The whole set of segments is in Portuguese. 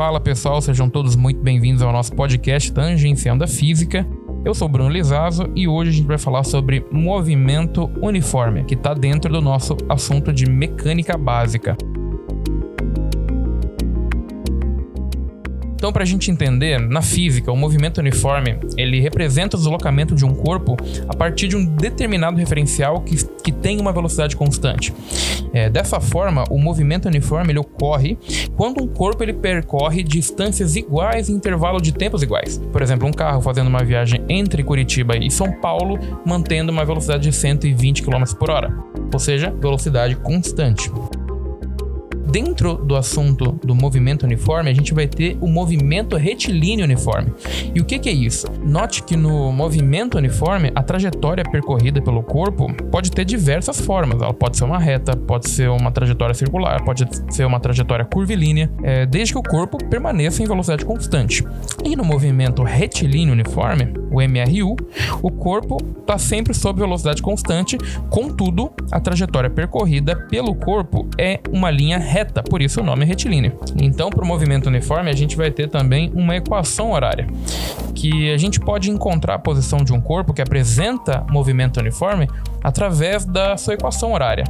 Fala pessoal, sejam todos muito bem-vindos ao nosso podcast Tangenciando a Física. Eu sou Bruno Lizazo e hoje a gente vai falar sobre movimento uniforme, que está dentro do nosso assunto de mecânica básica. Então, para a gente entender, na física, o movimento uniforme ele representa o deslocamento de um corpo a partir de um determinado referencial que, que tem uma velocidade constante. É, dessa forma, o movimento uniforme ele ocorre quando um corpo ele percorre distâncias iguais em intervalo de tempos iguais. Por exemplo, um carro fazendo uma viagem entre Curitiba e São Paulo, mantendo uma velocidade de 120 km por hora, ou seja, velocidade constante dentro do assunto do movimento uniforme, a gente vai ter o movimento retilíneo uniforme. E o que, que é isso? Note que no movimento uniforme, a trajetória percorrida pelo corpo pode ter diversas formas. Ela pode ser uma reta, pode ser uma trajetória circular, pode ser uma trajetória curvilínea, é, desde que o corpo permaneça em velocidade constante. E no movimento retilíneo uniforme, o MRU, o corpo está sempre sob velocidade constante, contudo, a trajetória percorrida pelo corpo é uma linha reta reta, por isso o nome é retilíneo. Então, para o movimento uniforme, a gente vai ter também uma equação horária, que a gente pode encontrar a posição de um corpo que apresenta movimento uniforme através da sua equação horária.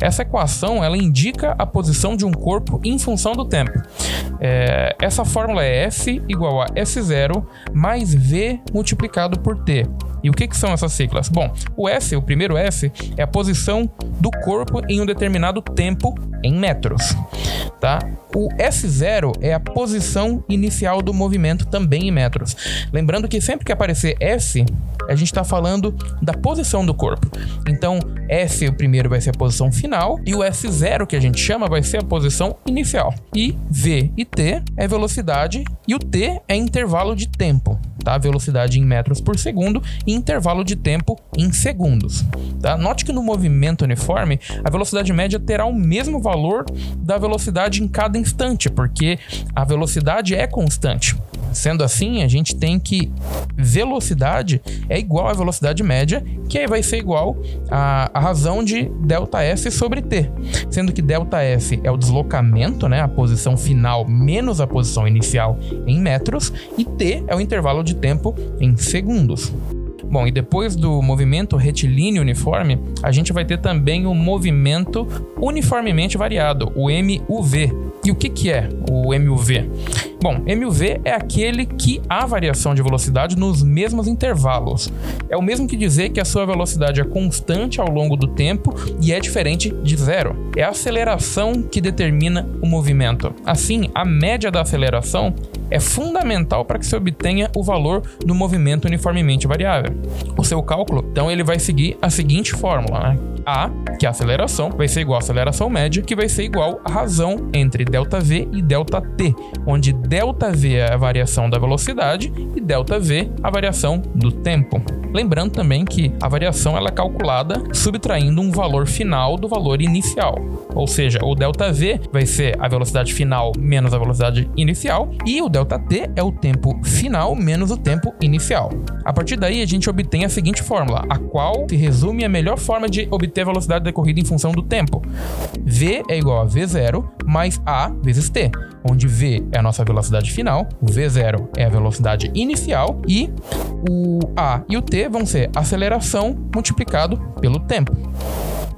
Essa equação ela indica a posição de um corpo em função do tempo. É, essa fórmula é F igual a S0 mais V multiplicado por T. E o que, que são essas siglas? Bom, o F, o primeiro F, é a posição do corpo em um determinado tempo em metros, tá? O F0 é a posição inicial do movimento também em metros. Lembrando que sempre que aparecer F, a gente está falando da posição do corpo. Então, F o primeiro vai ser a posição final e o F0 que a gente chama vai ser a posição inicial. E V e T é velocidade e o T é intervalo de tempo tá? Velocidade em metros por segundo e intervalo de tempo em segundos, tá? Note que no movimento uniforme, a velocidade média terá o mesmo valor da velocidade em cada instante, porque a velocidade é constante. Sendo assim, a gente tem que velocidade é igual à velocidade média, que aí vai ser igual à, à razão de ΔF sobre T. Sendo que ΔF é o deslocamento, né, a posição final menos a posição inicial em metros, e T é o intervalo de tempo em segundos. Bom, e depois do movimento retilíneo uniforme, a gente vai ter também o movimento uniformemente variado, o MUV. E o que, que é o MUV? Bom, MUV é aquele que há variação de velocidade nos mesmos intervalos. É o mesmo que dizer que a sua velocidade é constante ao longo do tempo e é diferente de zero. É a aceleração que determina o movimento. Assim, a média da aceleração é fundamental para que se obtenha o valor do movimento uniformemente variável. O seu cálculo, então, ele vai seguir a seguinte fórmula, né? A, que é a aceleração, vai ser igual à aceleração média, que vai ser igual à razão entre ΔV e ΔT, onde ΔV é a variação da velocidade e ΔV a variação do tempo. Lembrando também que a variação ela é calculada subtraindo um valor final do valor inicial. Ou seja, o ΔV vai ser a velocidade final menos a velocidade inicial e o ΔT é o tempo final menos o tempo inicial. A partir daí a gente obtém a seguinte fórmula, a qual se resume a melhor forma de obter a velocidade decorrida em função do tempo. V é igual a V0 mais A vezes T, onde V é a nossa velocidade final, o V0 é a velocidade inicial e o A e o T vão ser aceleração multiplicado pelo tempo.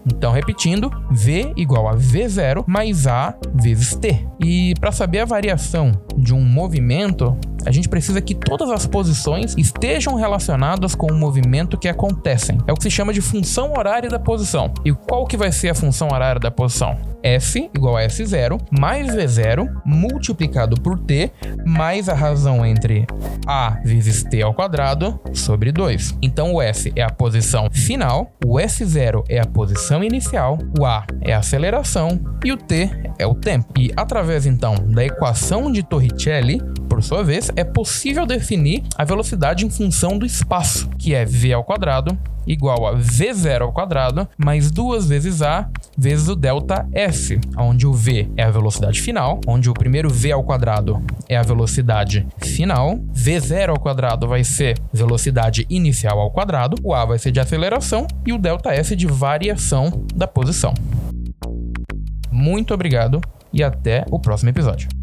Então, repetindo, V igual a V0 mais A vezes T. E para saber a variação de um movimento, a gente precisa que todas as posições estejam relacionadas com o movimento que acontecem. É o que se chama de função horária da posição. E qual que vai ser a função horária da posição? F igual a S0 mais V0 multiplicado por T mais a razão entre A vezes T ao quadrado sobre 2. Então o F é a posição final, o S0 é a posição inicial, o A é a aceleração e o T é o tempo. E através então da equação de Torricelli, por sua vez, é possível definir a velocidade em função do espaço, que é v ao quadrado igual a v0 ao quadrado mais duas vezes a vezes o delta f, onde o v é a velocidade final, onde o primeiro v ao quadrado é a velocidade final, v0 ao quadrado vai ser velocidade inicial ao quadrado, o a vai ser de aceleração e o delta f de variação da posição. Muito obrigado e até o próximo episódio.